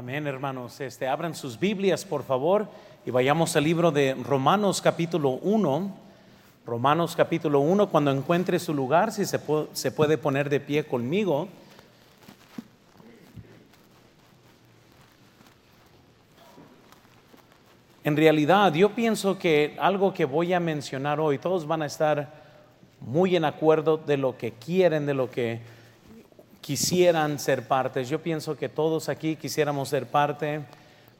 Amén, hermanos. Este, abran sus Biblias, por favor, y vayamos al libro de Romanos capítulo 1. Romanos capítulo 1, cuando encuentre su lugar, si se se puede poner de pie conmigo. En realidad, yo pienso que algo que voy a mencionar hoy, todos van a estar muy en acuerdo de lo que quieren, de lo que quisieran ser parte. Yo pienso que todos aquí quisiéramos ser parte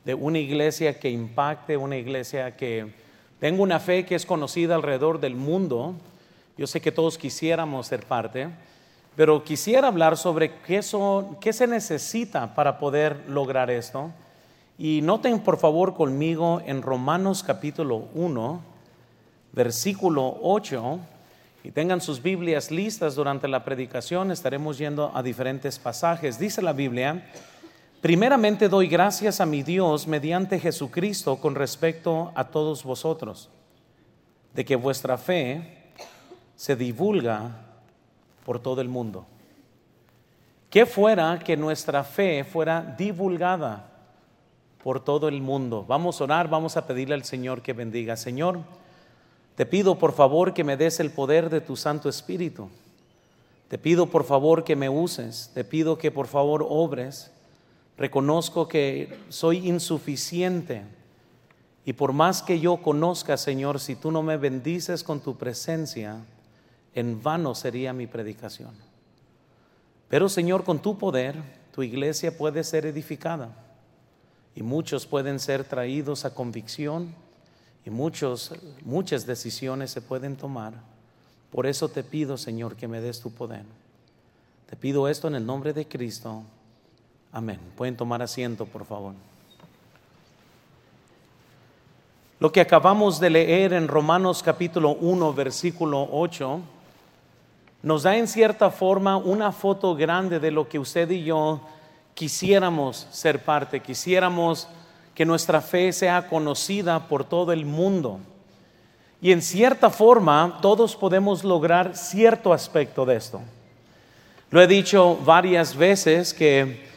de una iglesia que impacte, una iglesia que tenga una fe que es conocida alrededor del mundo. Yo sé que todos quisiéramos ser parte, pero quisiera hablar sobre qué, qué se necesita para poder lograr esto. Y noten por favor conmigo en Romanos capítulo 1, versículo 8 y tengan sus Biblias listas durante la predicación, estaremos yendo a diferentes pasajes. Dice la Biblia, primeramente doy gracias a mi Dios mediante Jesucristo con respecto a todos vosotros, de que vuestra fe se divulga por todo el mundo. Que fuera que nuestra fe fuera divulgada por todo el mundo. Vamos a orar, vamos a pedirle al Señor que bendiga. Señor, te pido por favor que me des el poder de tu Santo Espíritu. Te pido por favor que me uses. Te pido que por favor obres. Reconozco que soy insuficiente. Y por más que yo conozca, Señor, si tú no me bendices con tu presencia, en vano sería mi predicación. Pero Señor, con tu poder, tu iglesia puede ser edificada y muchos pueden ser traídos a convicción y muchos, muchas decisiones se pueden tomar. Por eso te pido, Señor, que me des tu poder. Te pido esto en el nombre de Cristo. Amén. Pueden tomar asiento, por favor. Lo que acabamos de leer en Romanos capítulo 1, versículo 8, nos da en cierta forma una foto grande de lo que usted y yo quisiéramos ser parte, quisiéramos que nuestra fe sea conocida por todo el mundo. Y en cierta forma todos podemos lograr cierto aspecto de esto. Lo he dicho varias veces que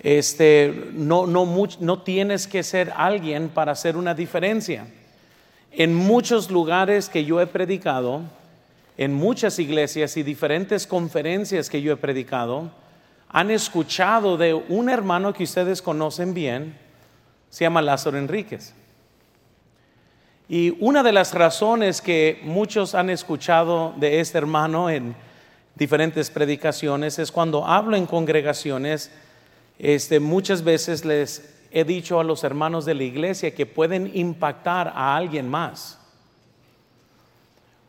este, no, no, no tienes que ser alguien para hacer una diferencia. En muchos lugares que yo he predicado, en muchas iglesias y diferentes conferencias que yo he predicado, han escuchado de un hermano que ustedes conocen bien, se llama Lázaro Enríquez. Y una de las razones que muchos han escuchado de este hermano en diferentes predicaciones es cuando hablo en congregaciones, este, muchas veces les he dicho a los hermanos de la iglesia que pueden impactar a alguien más.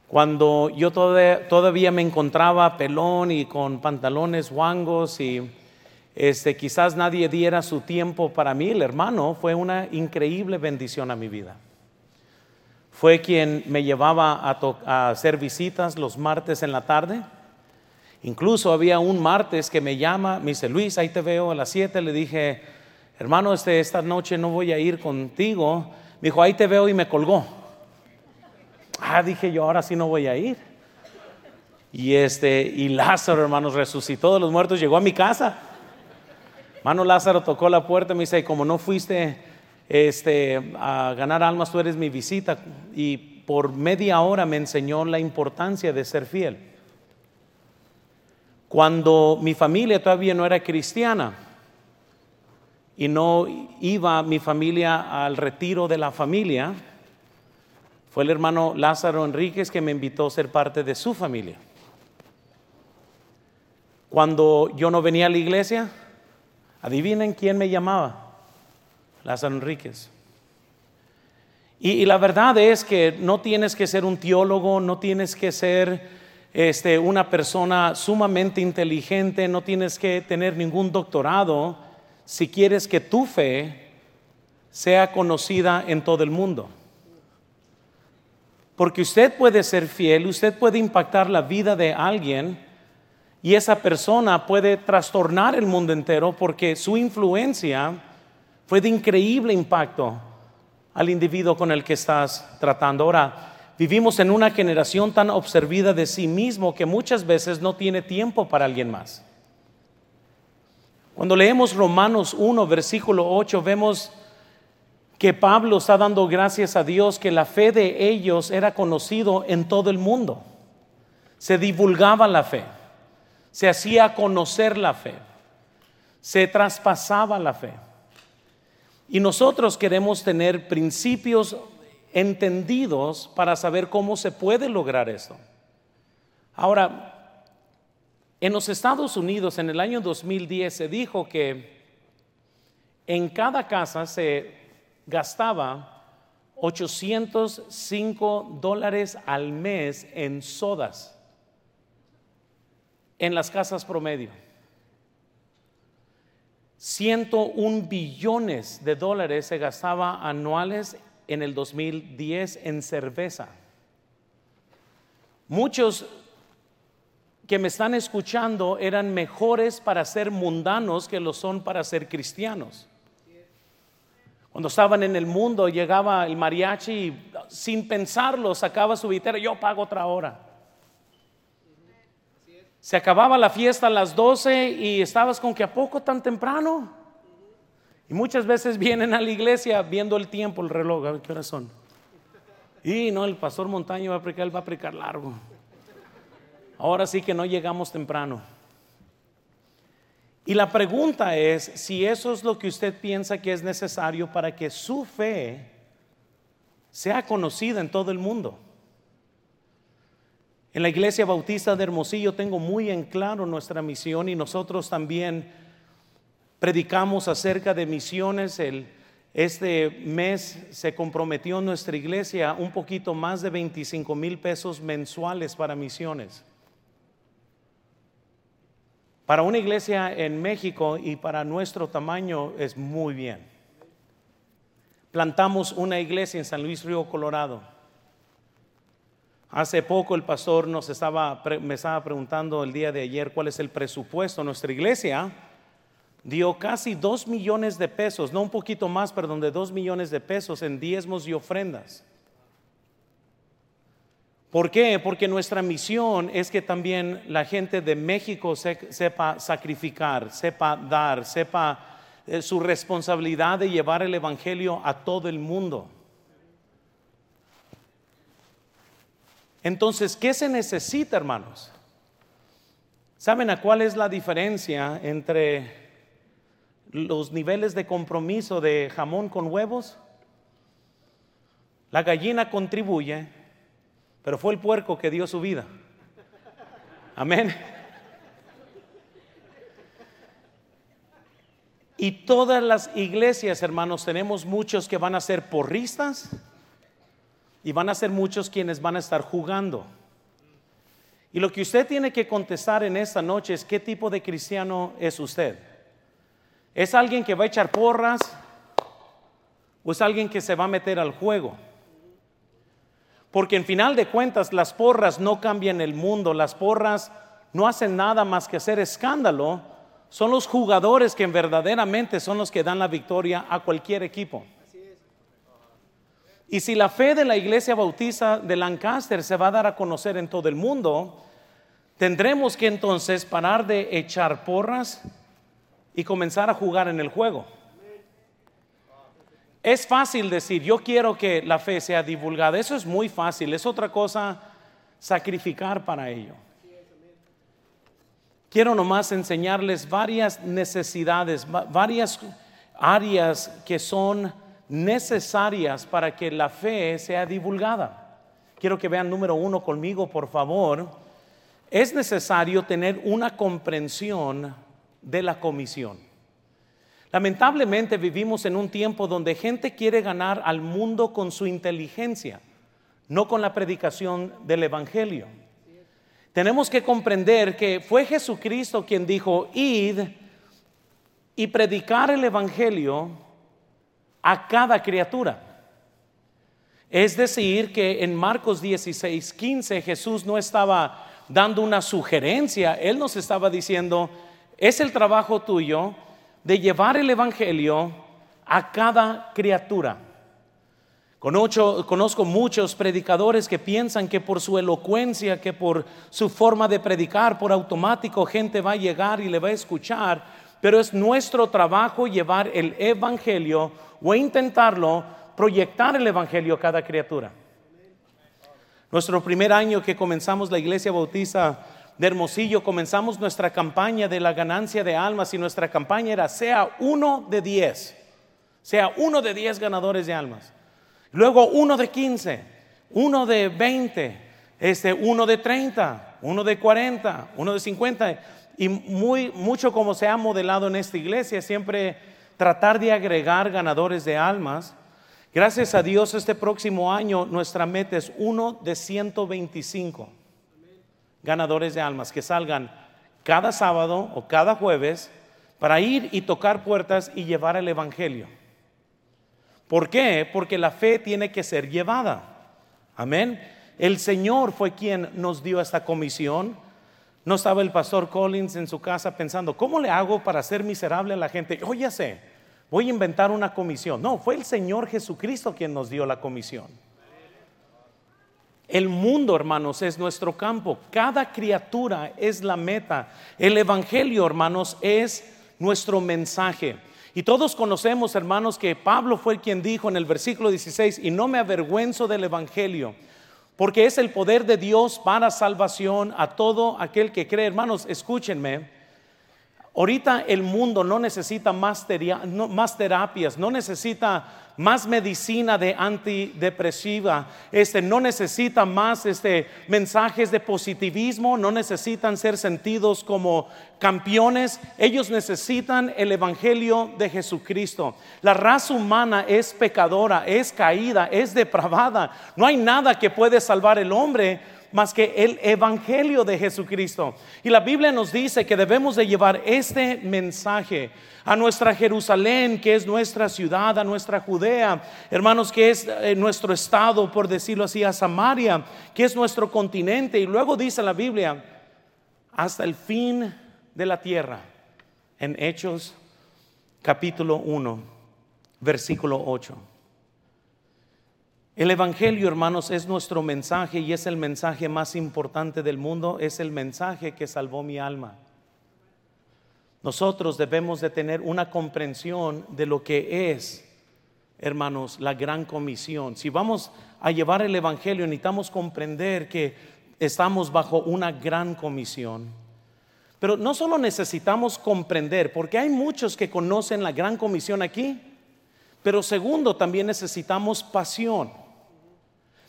Cuando yo todavía, me encontraba pelón y con pantalones guangos y este, quizás nadie diera su tiempo para mí, el hermano fue una increíble bendición a mi vida. Fue quien me llevaba a, hacer visitas los martes en la tarde. Incluso había un martes que me llama, me dice, Luis, ahí te veo a las 7. Le dije, hermano, este, esta noche no voy a ir contigo. Me dijo, ahí te veo y me colgó. Ah, dije yo, ahora sí no voy a ir. Y, este, y Lázaro, hermanos, resucitó de los muertos, llegó a mi casa. Mano Lázaro tocó la puerta y me dice, como no fuiste este, a ganar almas, tú eres mi visita. Y por media hora me enseñó la importancia de ser fiel. Cuando mi familia todavía no era cristiana y no iba mi familia al retiro de la familia, fue el hermano Lázaro Enríquez que me invitó a ser parte de su familia. Cuando yo no venía a la iglesia, Adivinen quién me llamaba. Lázaro Enríquez. Y, la verdad es que no tienes que ser un teólogo, no tienes que ser este, una persona sumamente inteligente, no tienes que tener ningún doctorado si quieres que tu fe sea conocida en todo el mundo. Porque usted puede ser fiel, usted puede impactar la vida de alguien y esa persona puede trastornar el mundo entero porque su influencia fue de increíble impacto al individuo con el que estás tratando. Ahora, vivimos en una generación tan observida de sí mismo que muchas veces no tiene tiempo para alguien más. Cuando leemos Romanos 1, versículo 8, vemos que Pablo está dando gracias a Dios que la fe de ellos era conocido en todo el mundo. Se divulgaba la fe, se hacía conocer la fe, se traspasaba la fe. Y nosotros queremos tener principios entendidos para saber cómo se puede lograr esto. Ahora, en los Estados Unidos en el año 2010 se dijo que en cada casa se gastaba 805 dólares al mes en sodas en las casas promedio. 101 billones de dólares se gastaba anuales en el 2010 en cerveza. Muchos que me están escuchando eran mejores para ser mundanos que lo son para ser cristianos. Cuando estaban en el mundo llegaba el mariachi y sin pensarlo sacaba su vitera, yo pago otra hora. Se acababa la fiesta a las 12 y estabas con que a poco tan temprano. Y muchas veces vienen a la iglesia viendo el tiempo, el reloj, a ver qué horas son. Y no, el pastor Montaño va a predicar, él va a predicar largo. Ahora sí que no llegamos temprano. Y la pregunta es si eso es lo que usted piensa que es necesario para que su fe sea conocida en todo el mundo. En la iglesia bautista de Hermosillo tengo muy en claro nuestra misión y nosotros también predicamos acerca de misiones. El, este mes se comprometió nuestra iglesia un poquito más de 25 mil pesos mensuales para misiones. Para una iglesia en México y para nuestro tamaño es muy bien. Plantamos una iglesia en San Luis Río Colorado. Hace poco el pastor nos estaba, me estaba preguntando el día de ayer cuál es el presupuesto. Nuestra iglesia dio casi dos millones de pesos, no un poquito más, perdón, de dos millones de pesos en diezmos y ofrendas. ¿Por qué? Porque nuestra misión es que también la gente de México sepa sacrificar, sepa dar, sepa eh, su responsabilidad de llevar el Evangelio a todo el mundo. Entonces, ¿qué se necesita, hermanos? ¿Saben a cuál es la diferencia entre los niveles de compromiso de jamón con huevos? La gallina contribuye, pero fue el puerco que dio su vida. Amén. Y todas las iglesias, hermanos, tenemos muchos que van a ser porristas y van a ser muchos quienes van a estar jugando. Y lo que usted tiene que contestar en esta noche es qué tipo de cristiano es usted. ¿Es alguien que va a echar porras o es alguien que se va a meter al juego? Porque en final de cuentas las porras no cambian el mundo, las porras no hacen nada más que hacer escándalo. Son los jugadores que verdaderamente son los que dan la victoria a cualquier equipo. Y si la fe de la iglesia bautista de Lancaster se va a dar a conocer en todo el mundo, tendremos que entonces parar de echar porras y comenzar a jugar en el juego. Es fácil decir, yo quiero que la fe sea divulgada. Eso es muy fácil. Es otra cosa sacrificar para ello. Quiero nomás enseñarles varias necesidades, varias áreas que son necesarias para que la fe sea divulgada. Quiero que vean número uno conmigo, por favor. Es necesario tener una comprensión de la comisión. Lamentablemente vivimos en un tiempo donde gente quiere ganar al mundo con su inteligencia, no con la predicación del Evangelio. Tenemos que comprender que fue Jesucristo quien dijo, id y predicar el Evangelio a cada criatura. Es decir, que en Marcos 16, 15 Jesús no estaba dando una sugerencia, Él nos estaba diciendo, es el trabajo tuyo de llevar el Evangelio a cada criatura. Conozco, muchos predicadores que piensan que por su elocuencia, que por su forma de predicar, por automático gente va a llegar y le va a escuchar, pero es nuestro trabajo llevar el Evangelio o intentarlo, proyectar el Evangelio a cada criatura. Nuestro primer año que comenzamos la iglesia bautista de Hermosillo, comenzamos nuestra campaña de la ganancia de almas y nuestra campaña era sea uno de diez, sea uno de diez ganadores de almas. Luego uno de quince, uno de veinte, este, uno de treinta, uno de cuarenta, uno de cincuenta. Y muy, mucho como se ha modelado en esta iglesia, siempre tratar de agregar ganadores de almas Gracias a Dios este próximo año nuestra meta es uno de 125 ganadores de almas que salgan cada sábado o cada jueves para ir y tocar puertas y llevar el Evangelio. ¿Por qué? Porque la fe tiene que ser llevada. Amén. El Señor fue quien nos dio esta comisión. No estaba el pastor Collins en su casa pensando, ¿cómo le hago para ser miserable a la gente? Sé voy a inventar una comisión. No, fue el Señor Jesucristo quien nos dio la comisión. El mundo, hermanos, es nuestro campo. Cada criatura es la meta. El Evangelio, hermanos, es nuestro mensaje. Y todos conocemos, hermanos, que Pablo fue quien dijo en el versículo 16, y no me avergüenzo del Evangelio, porque es el poder de Dios para salvación a todo aquel que cree. Hermanos, escúchenme. Ahorita el mundo no necesita más, terapias, no necesita más medicina de antidepresiva, este, no necesita más este, mensajes de positivismo, no necesitan ser sentidos como campeones, ellos necesitan el Evangelio de Jesucristo. La raza humana es pecadora, es caída, es depravada, no hay nada que puede salvar el hombre más que el Evangelio de Jesucristo. Y la Biblia nos dice que debemos de llevar este mensaje a nuestra Jerusalén, que es nuestra ciudad, a nuestra Judea, hermanos, que es eh, nuestro estado, por decirlo así, a Samaria, que es nuestro continente. Y luego dice la Biblia, hasta el fin de la tierra, en Hechos capítulo 1, versículo 8. El Evangelio, hermanos, es nuestro mensaje y es el mensaje más importante del mundo, es el mensaje que salvó mi alma. Nosotros debemos de tener una comprensión de lo que es, hermanos, la gran comisión. Si vamos a llevar el Evangelio, necesitamos comprender que estamos bajo una gran comisión. Pero no solo necesitamos comprender, porque hay muchos que conocen la gran comisión aquí, pero segundo, también necesitamos pasión.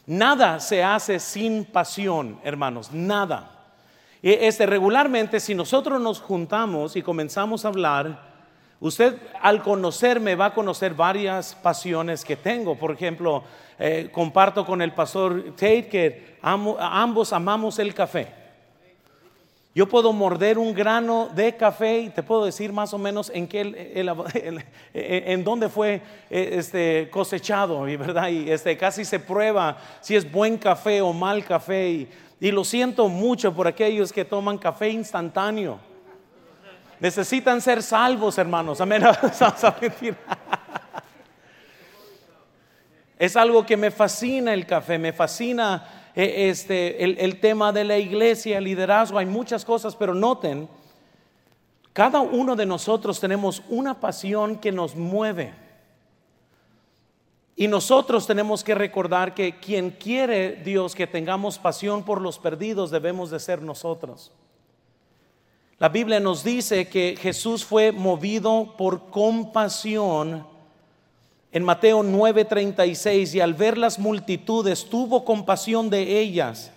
Nada se hace sin pasión, hermanos, nada. Este, regularmente, si nosotros nos juntamos y comenzamos a hablar, usted al conocerme va a conocer varias pasiones que tengo. Por ejemplo, eh, comparto con el pastor Tate que ambos amamos el café. Yo puedo morder un grano de café y te puedo decir más o menos en qué, en dónde fue eh, este, cosechado, ¿verdad? Y este, casi se prueba si es buen café o mal café. Y, lo siento mucho por aquellos que toman café instantáneo. Necesitan ser salvos, hermanos. Amén. Es algo que me fascina el café, me fascina este, el, tema de la iglesia, el liderazgo, hay muchas cosas, pero noten, cada uno de nosotros tenemos una pasión que nos mueve. Y nosotros tenemos que recordar que quien quiere Dios que tengamos pasión por los perdidos debemos de ser nosotros. La Biblia nos dice que Jesús fue movido por compasión en Mateo 9:36, y al ver las multitudes tuvo compasión de ellas,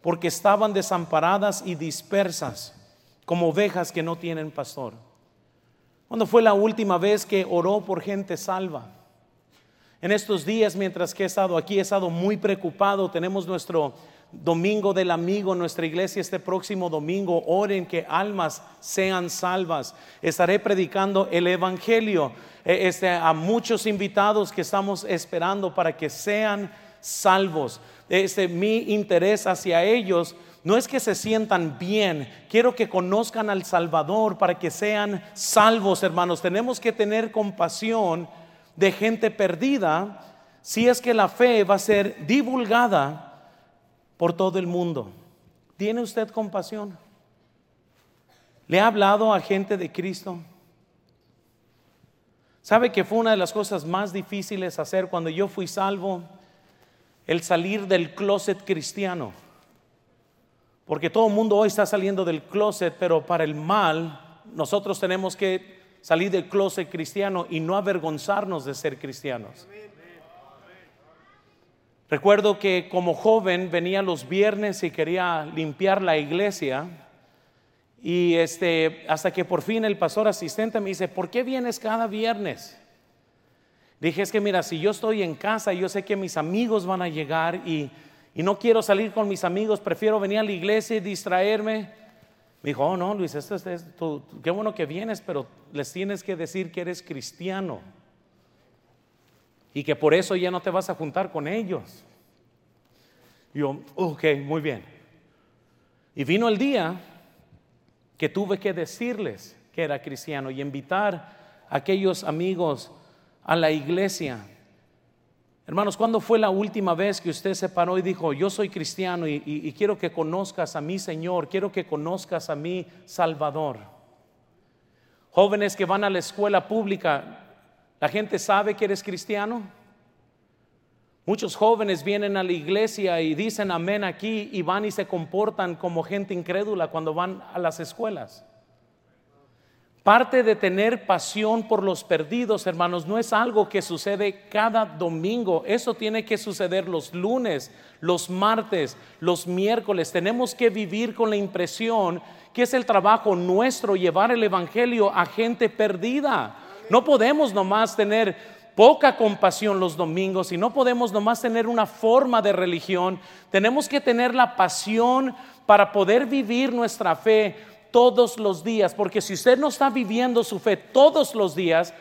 porque estaban desamparadas y dispersas, como ovejas que no tienen pastor. ¿Cuándo fue la última vez que oró por gente salva? En estos días, mientras que he estado aquí, he estado muy preocupado. Tenemos nuestro domingo del amigo, nuestra iglesia este próximo domingo. Oren que almas sean salvas. Estaré predicando el Evangelio e, este, a muchos invitados que estamos esperando para que sean salvos. Este, mi interés hacia ellos no es que se sientan bien, quiero que conozcan al Salvador para que sean salvos, hermanos. Tenemos que tener compasión de gente perdida si es que la fe va a ser divulgada por todo el mundo. ¿Tiene usted compasión? ¿Le ha hablado a gente de Cristo? ¿Sabe que fue una de las cosas más difíciles hacer cuando yo fui salvo? El salir del closet cristiano. Porque todo el mundo hoy está saliendo del closet, pero para el mal nosotros tenemos que salir del closet cristiano y no avergonzarnos de ser cristianos. Recuerdo que como joven venía los viernes y quería limpiar la iglesia y este hasta que por fin el pastor asistente me dice, "¿Por qué vienes cada viernes?" Dije, "Es que mira, si yo estoy en casa, yo sé que mis amigos van a llegar y y no quiero salir con mis amigos, prefiero venir a la iglesia y distraerme. Me dijo, oh no, Luis, esto es, qué bueno que vienes, pero les tienes que decir que eres cristiano y que por eso ya no te vas a juntar con ellos. Yo, ok, muy bien. Y vino el día que tuve que decirles que era cristiano y invitar a aquellos amigos a la iglesia Hermanos, ¿cuándo fue la última vez que usted se paró y dijo, yo soy cristiano y, quiero que conozcas a mi Señor, quiero que conozcas a mi Salvador? Jóvenes que van a la escuela pública, ¿la gente sabe que eres cristiano? Muchos jóvenes vienen a la iglesia y dicen amén aquí y van y se comportan como gente incrédula cuando van a las escuelas. Parte de tener pasión por los perdidos, hermanos, no es algo que sucede cada domingo. Eso tiene que suceder los lunes, los martes, los miércoles. Tenemos que vivir con la impresión que es el trabajo nuestro llevar el Evangelio a gente perdida. No podemos nomás tener poca compasión los domingos y no podemos nomás tener una forma de religión. Tenemos que tener la pasión para poder vivir nuestra fe todos los días, porque si usted no está viviendo su fe todos los días,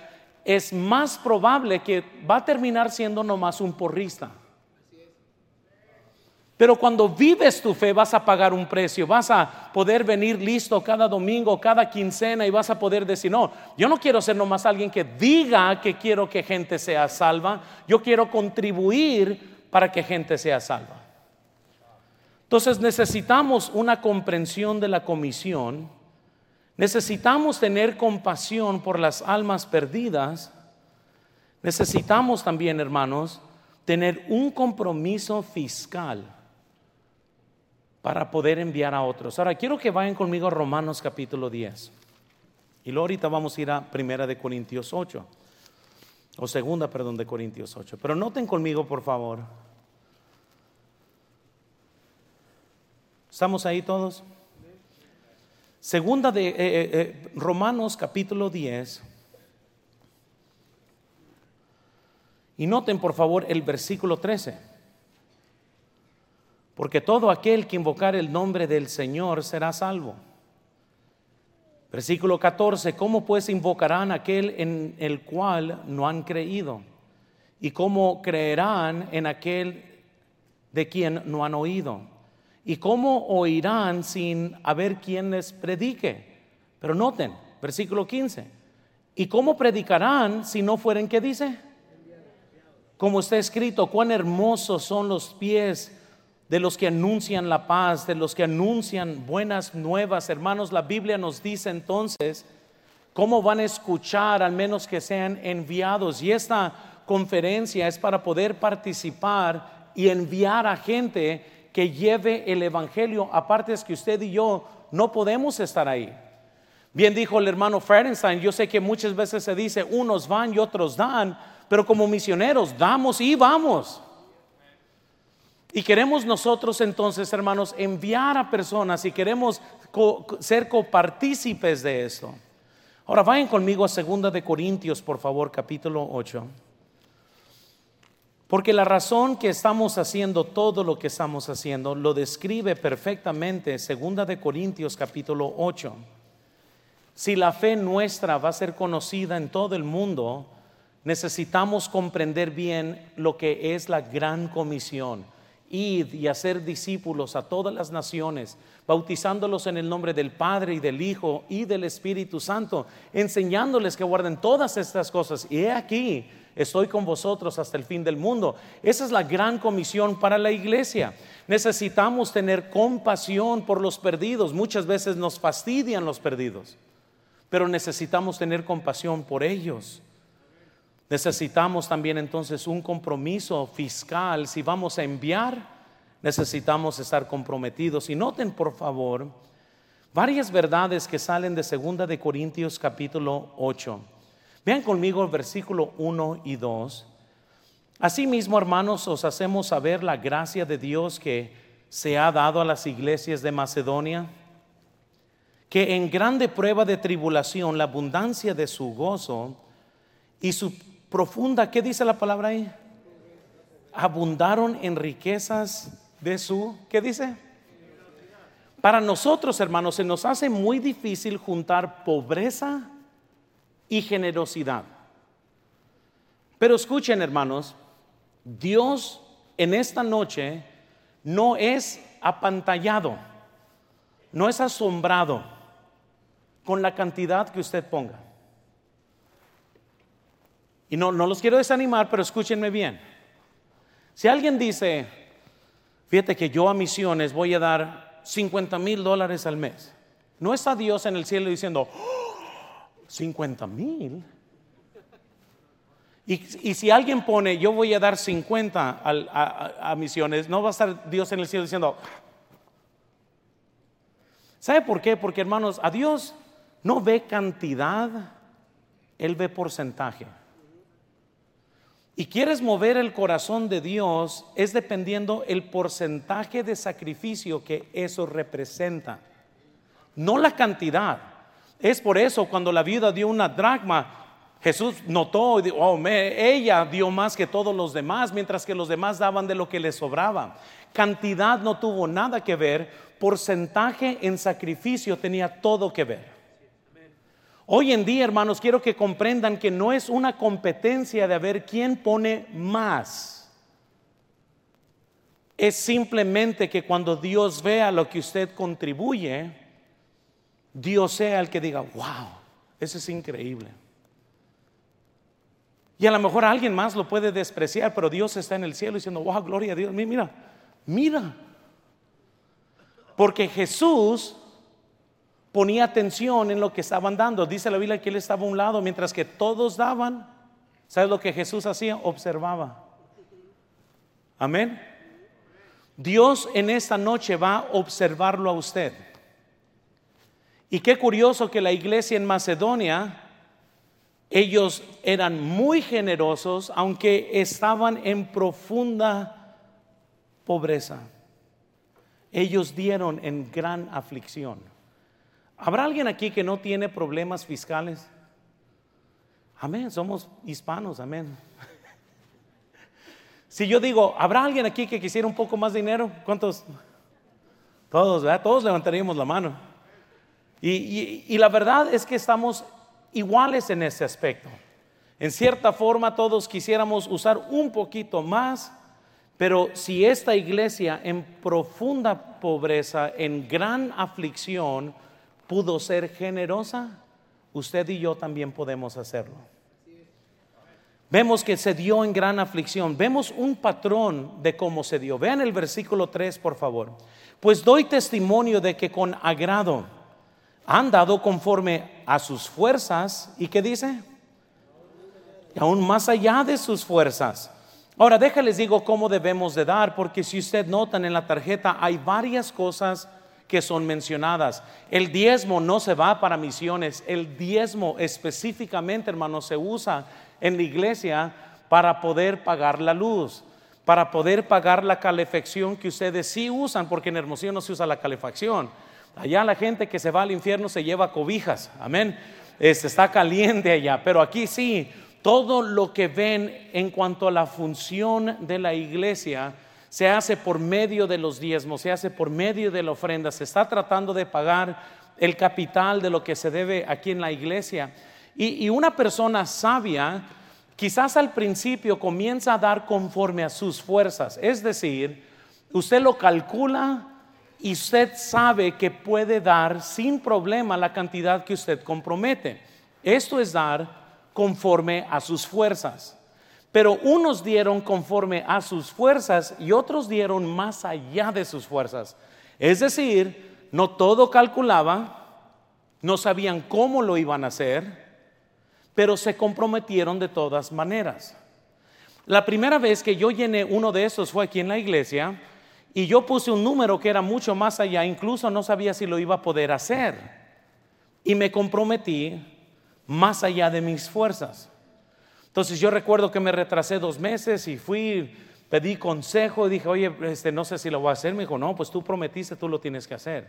es más probable que va a terminar siendo nomás un porrista. Pero cuando vives tu fe vas a pagar un precio, vas a poder venir listo cada domingo, cada quincena y vas a poder decir, no, yo no quiero ser nomás alguien que diga que quiero que gente sea salva, yo quiero contribuir para que gente sea salva. Entonces necesitamos una comprensión de la comisión, necesitamos tener compasión por las almas perdidas, necesitamos también, hermanos, tener un compromiso fiscal para poder enviar a otros. Ahora, quiero que vayan conmigo a Romanos capítulo 10. Y luego ahorita vamos a ir a Primera de Corintios 8, o Segunda, perdón, de Corintios 8. Pero noten conmigo, por favor. ¿Estamos ahí todos? Segunda de eh, eh, eh, Romanos capítulo 10. Y noten por favor el versículo 13. Porque todo aquel que invocar el nombre del Señor será salvo. Versículo 14. ¿Cómo pues invocarán aquel en el cual no han creído? ¿Y cómo creerán en aquel de quien no han oído? ¿Y cómo oirán sin haber quien les predique? Pero noten, versículo 15. ¿Y cómo predicarán si no fueren, qué dice? Como está escrito, cuán hermosos son los pies de los que anuncian la paz, de los que anuncian buenas nuevas. Hermanos, la Biblia nos dice entonces cómo van a escuchar al menos que sean enviados. Y esta conferencia es para poder participar y enviar a gente que lleve el Evangelio. Aparte es que usted y yo no podemos estar ahí. Bien dijo el hermano Ferenstein, yo sé que muchas veces se dice unos van y otros dan, pero como misioneros damos y vamos. Y queremos nosotros entonces, hermanos, enviar a personas y queremos ser copartícipes de esto. Ahora vayan conmigo a 2 de Corintios, por favor, capítulo 8. Porque la razón que estamos haciendo todo lo que estamos haciendo lo describe perfectamente segunda de Corintios capítulo 8. Si la fe nuestra va a ser conocida en todo el mundo, necesitamos comprender bien lo que es la gran comisión. Id y hacer discípulos a todas las naciones, bautizándolos en el nombre del Padre y del Hijo y del Espíritu Santo, enseñándoles que guarden todas estas cosas. Y he aquí, estoy con vosotros hasta el fin del mundo. Esa es la gran comisión para la iglesia. Necesitamos tener compasión por los perdidos. Muchas veces nos fastidian los perdidos, pero necesitamos tener compasión por ellos. Necesitamos también entonces un compromiso fiscal. Si vamos a enviar, necesitamos estar comprometidos. Y noten, por favor, varias verdades que salen de 2 de Corintios capítulo 8. Vean conmigo el versículo 1 y 2. Asimismo, hermanos, os hacemos saber la gracia de Dios que se ha dado a las iglesias de Macedonia, que en grande prueba de tribulación la abundancia de su gozo y su profunda, ¿qué dice la palabra ahí? Abundaron en riquezas de su, ¿qué dice? Para nosotros, hermanos, se nos hace muy difícil juntar pobreza y generosidad. Pero escuchen, hermanos, Dios en esta noche no es apantallado, no es asombrado con la cantidad que usted ponga. Y no, los quiero desanimar, pero escúchenme bien. Si alguien dice, fíjate que yo a misiones voy a dar 50 mil dólares al mes, no está Dios en el cielo diciendo, 50 mil. Y, si alguien pone, yo voy a dar 50 a, misiones, no va a estar Dios en el cielo diciendo, ¿sabe por qué? Porque hermanos, a Dios no ve cantidad, Él ve porcentaje. Y quieres mover el corazón de Dios es dependiendo el porcentaje de sacrificio que eso representa, no la cantidad. Es por eso cuando la viuda dio una dracma, Jesús notó, oh, ella dio más que todos los demás, mientras que los demás daban de lo que les sobraba. Cantidad no tuvo nada que ver, porcentaje en sacrificio tenía todo que ver. Hoy en día, hermanos, quiero que comprendan que no es una competencia de ver quién pone más. Es simplemente que cuando Dios vea lo que usted contribuye, Dios sea el que diga, wow, eso es increíble. Y a lo mejor alguien más lo puede despreciar, pero Dios está en el cielo diciendo, wow, gloria a Dios, mira, mira. Porque Jesús ponía atención en lo que estaban dando. Dice la Biblia que él estaba a un lado, mientras que todos daban. ¿Sabes lo que Jesús hacía? Observaba. Amén. Dios en esta noche va a observarlo a usted. Y qué curioso que la iglesia en Macedonia ellos eran muy generosos, aunque estaban en profunda pobreza. Ellos dieron en gran aflicción. ¿Habrá alguien aquí que no tiene problemas fiscales? Amén, somos hispanos, amén. Si yo digo, ¿habrá alguien aquí que quisiera un poco más dinero? ¿Cuántos? Todos, ¿verdad? Todos levantaríamos la mano. Y, y la verdad es que estamos iguales en ese aspecto. En cierta forma todos quisiéramos usar un poquito más, pero si esta iglesia en profunda pobreza, en gran aflicción, pudo ser generosa, usted y yo también podemos hacerlo. Vemos que se dio en gran aflicción. Vemos un patrón de cómo se dio. Vean el versículo 3, por favor. Pues doy testimonio de que con agrado han dado conforme a sus fuerzas. ¿Y qué dice? Y aún más allá de sus fuerzas. Ahora, déjales digo cómo debemos de dar, porque si usted notan en la tarjeta hay varias cosas que son mencionadas. El diezmo no se va para misiones, el diezmo específicamente, hermano, se usa en la iglesia para poder pagar la luz, para poder pagar la calefacción que ustedes sí usan, porque en Hermosillo no se usa la calefacción. Allá la gente que se va al infierno se lleva cobijas, amén. está caliente allá, pero aquí sí, todo lo que ven en cuanto a la función de la iglesia se hace por medio de los diezmos, se hace por medio de la ofrenda, se está tratando de pagar el capital de lo que se debe aquí en la iglesia. Y, y una persona sabia quizás al principio comienza a dar conforme a sus fuerzas, es decir, usted lo calcula y usted sabe que puede dar sin problema la cantidad que usted compromete. Esto es dar conforme a sus fuerzas. Pero unos dieron conforme a sus fuerzas y otros dieron más allá de sus fuerzas. Es decir, no todo calculaba, no sabían cómo lo iban a hacer, pero se comprometieron de todas maneras. La primera vez que yo llené uno de esos fue aquí en la iglesia y yo puse un número que era mucho más allá, incluso no sabía si lo iba a poder hacer. Y me comprometí más allá de mis fuerzas. Entonces yo recuerdo que me retrasé dos meses y fui, pedí consejo y dije, oye, este, no sé si lo voy a hacer. Me dijo, no, pues tú prometiste, tú lo tienes que hacer.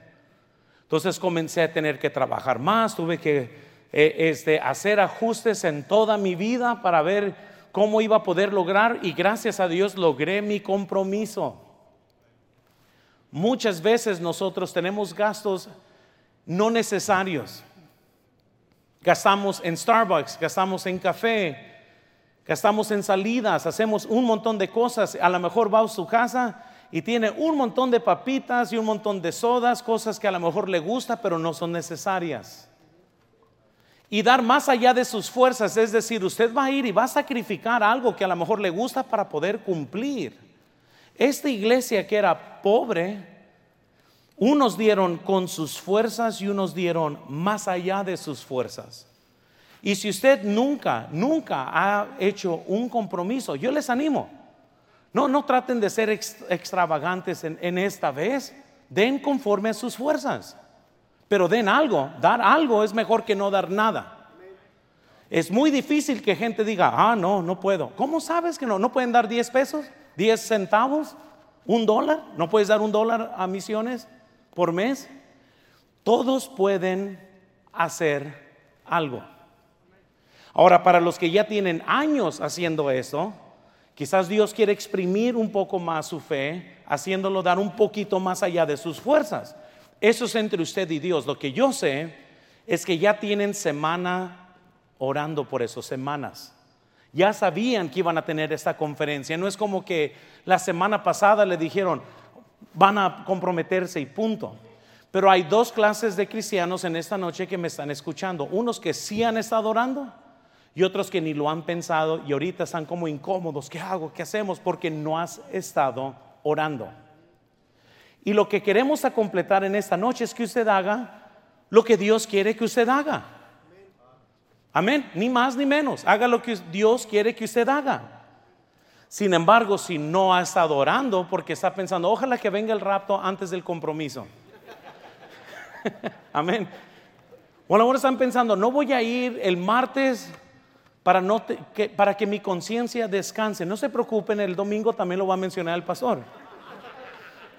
Entonces comencé a tener que trabajar más, tuve que eh, este, hacer ajustes en toda mi vida para ver cómo iba a poder lograr y gracias a Dios logré mi compromiso. Muchas veces nosotros tenemos gastos no necesarios. Gastamos en Starbucks, gastamos en café, gastamos en salidas, hacemos un montón de cosas. A lo mejor va a su casa y tiene un montón de papitas y un montón de sodas, cosas que a lo mejor le gusta, pero no son necesarias. Y dar más allá de sus fuerzas, es decir, usted va a ir y va a sacrificar algo que a lo mejor le gusta para poder cumplir. Esta iglesia que era pobre, unos dieron con sus fuerzas y unos dieron más allá de sus fuerzas. Y si usted nunca, nunca ha hecho un compromiso, yo les animo. No, no traten de ser extravagantes en, en esta vez. Den conforme a sus fuerzas. Pero den algo. Dar algo es mejor que no dar nada. Es muy difícil que gente diga, ah, no, no puedo. ¿Cómo sabes que no? ¿No pueden dar 10 pesos? ¿10 centavos? ¿Un dólar? ¿No puedes dar un dólar a misiones por mes? Todos pueden hacer algo. Ahora, para los que ya tienen años haciendo eso, quizás Dios quiere exprimir un poco más su fe, haciéndolo dar un poquito más allá de sus fuerzas. Eso es entre usted y Dios. Lo que yo sé es que ya tienen semana orando por eso, semanas. Ya sabían que iban a tener esta conferencia. No es como que la semana pasada le dijeron, van a comprometerse y punto. Pero hay dos clases de cristianos en esta noche que me están escuchando. Unos que sí han estado orando y otros que ni lo han pensado y ahorita están como incómodos. ¿Qué hago? ¿Qué hacemos? Porque no has estado orando. Y lo que queremos a completar en esta noche es que usted haga lo que Dios quiere que usted haga. Amén, ni más ni menos. Haga lo que Dios quiere que usted haga. Sin embargo, si no ha estado orando porque está pensando, ojalá que venga el rapto antes del compromiso. Amén. O ahora están pensando, no voy a ir el martes para, que, que mi conciencia descanse. No se preocupen, el domingo también lo va a mencionar el pastor.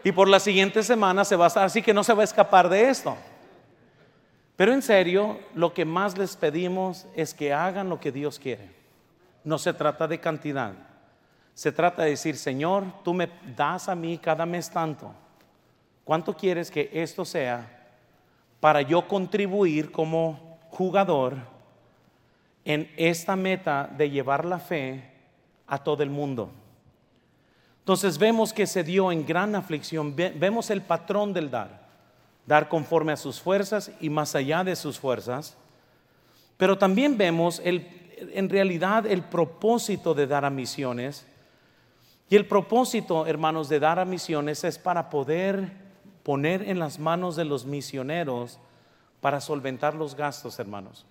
Y por la siguiente semana se va a estar, así que no se va a escapar de esto. Pero en serio, lo que más les pedimos es que hagan lo que Dios quiere. No se trata de cantidad. Se trata de decir, Señor, tú me das a mí cada mes tanto. ¿Cuánto quieres que esto sea para yo contribuir como jugador en esta meta de llevar la fe a todo el mundo? Entonces vemos que se dio en gran aflicción, vemos el patrón del dar dar conforme a sus fuerzas y más allá de sus fuerzas. Pero también vemos el, en realidad el propósito de dar a misiones. Y el propósito, hermanos, de dar a misiones es para poder poner en las manos de los misioneros para solventar los gastos, hermanos.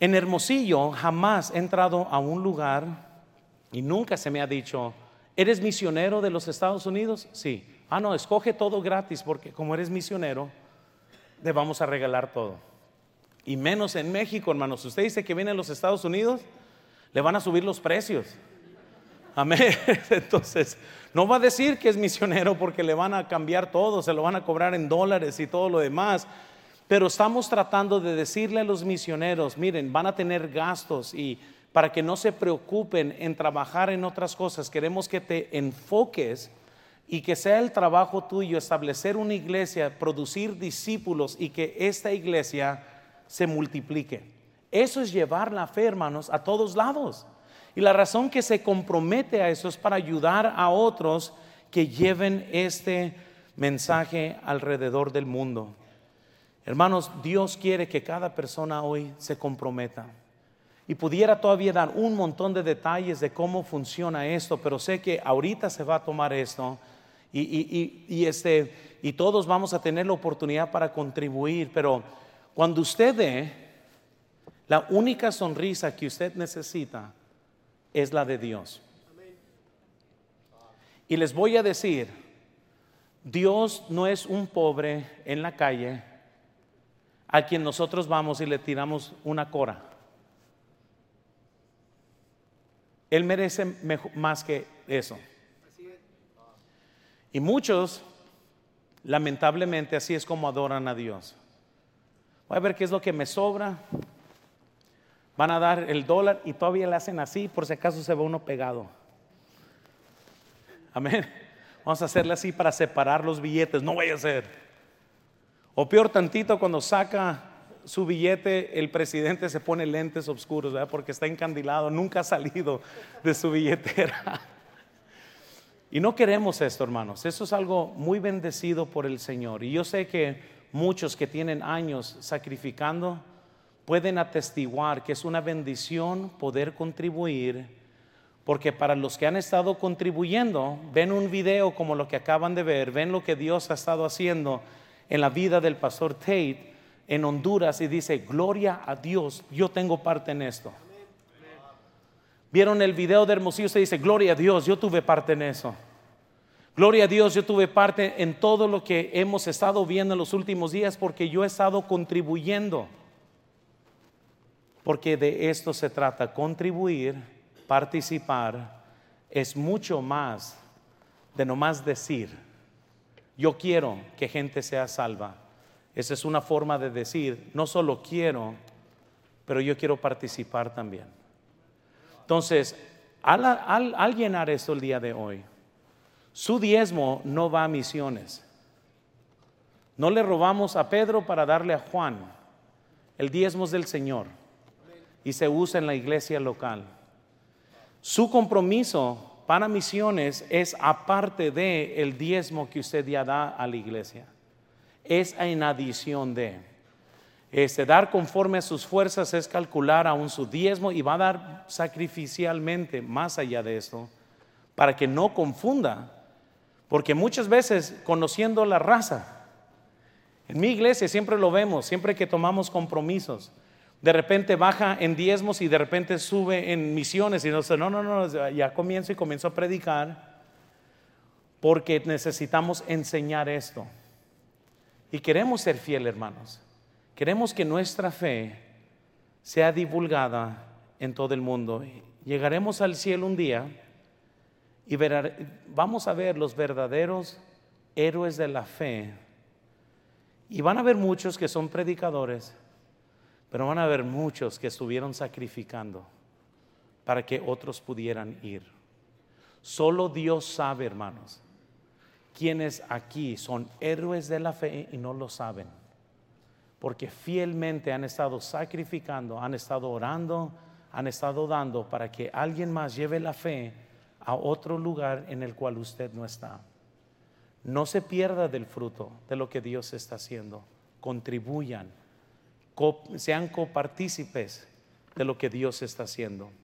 En Hermosillo jamás he entrado a un lugar y nunca se me ha dicho, ¿eres misionero de los Estados Unidos? Sí. Ah, no, escoge todo gratis porque como eres misionero, le vamos a regalar todo. Y menos en México, hermanos. Usted dice que viene a los Estados Unidos, le van a subir los precios. Amén. Entonces, no va a decir que es misionero porque le van a cambiar todo, se lo van a cobrar en dólares y todo lo demás. Pero estamos tratando de decirle a los misioneros, miren, van a tener gastos y para que no se preocupen en trabajar en otras cosas, queremos que te enfoques y que sea el trabajo tuyo establecer una iglesia, producir discípulos y que esta iglesia se multiplique. Eso es llevar la fe, hermanos, a todos lados. Y la razón que se compromete a eso es para ayudar a otros que lleven este mensaje alrededor del mundo. Hermanos, Dios quiere que cada persona hoy se comprometa. Y pudiera todavía dar un montón de detalles de cómo funciona esto, pero sé que ahorita se va a tomar esto y, este, y todos vamos a tener la oportunidad para contribuir, pero cuando usted dé, La única sonrisa que usted necesita es la de Dios. Y les voy a decir, Dios no es un pobre en la calle a quien nosotros vamos y le tiramos una cora. Él merece más que eso. Y muchos, lamentablemente, así es como adoran a Dios. Voy a ver qué es lo que me sobra. Van a dar el dólar y todavía le hacen así por si acaso se ve uno pegado. Amén. Vamos a hacerle así para separar los billetes. No vaya a ser. O peor tantito cuando saca su billete, el presidente se pone lentes oscuros, ¿verdad? Porque está encandilado, nunca ha salido de su billetera. Y no queremos esto, hermanos. Eso es algo muy bendecido por el Señor. Y yo sé que muchos que tienen años sacrificando pueden atestiguar que es una bendición poder contribuir, porque para los que han estado contribuyendo, ven un video como lo que acaban de ver, ven lo que Dios ha estado haciendo en la vida del pastor Tate en Honduras y dice, gloria a Dios, yo tengo parte en esto. Vieron el video de Hermosillo, se dice, gloria a Dios, yo tuve parte en eso. Gloria a Dios, yo tuve parte en todo lo que hemos estado viendo en los últimos días porque yo he estado contribuyendo. Porque de esto se trata, contribuir, participar, es mucho más de nomás decir, yo quiero que gente sea salva. Esa es una forma de decir, no solo quiero, pero yo quiero participar también. Entonces, al, llenar esto el día de hoy, su diezmo no va a misiones. No le robamos a Pedro para darle a Juan. El diezmo es del Señor y se usa en la iglesia local. Su compromiso para misiones es aparte de el diezmo que usted ya da a la iglesia es en adición de. Este, dar conforme a sus fuerzas es calcular aún su diezmo y va a dar sacrificialmente más allá de esto, para que no confunda, porque muchas veces conociendo la raza, en mi iglesia siempre lo vemos, siempre que tomamos compromisos, de repente baja en diezmos y de repente sube en misiones y no sé, no, no, no, ya comienzo y comienzo a predicar, porque necesitamos enseñar esto. Y queremos ser fieles, hermanos. Queremos que nuestra fe sea divulgada en todo el mundo. Llegaremos al cielo un día y vamos a ver los verdaderos héroes de la fe. Y van a haber muchos que son predicadores, pero van a haber muchos que estuvieron sacrificando para que otros pudieran ir. Solo Dios sabe, hermanos quienes aquí son héroes de la fe y no lo saben, porque fielmente han estado sacrificando, han estado orando, han estado dando para que alguien más lleve la fe a otro lugar en el cual usted no está. No se pierda del fruto de lo que Dios está haciendo. Contribuyan, sean copartícipes de lo que Dios está haciendo.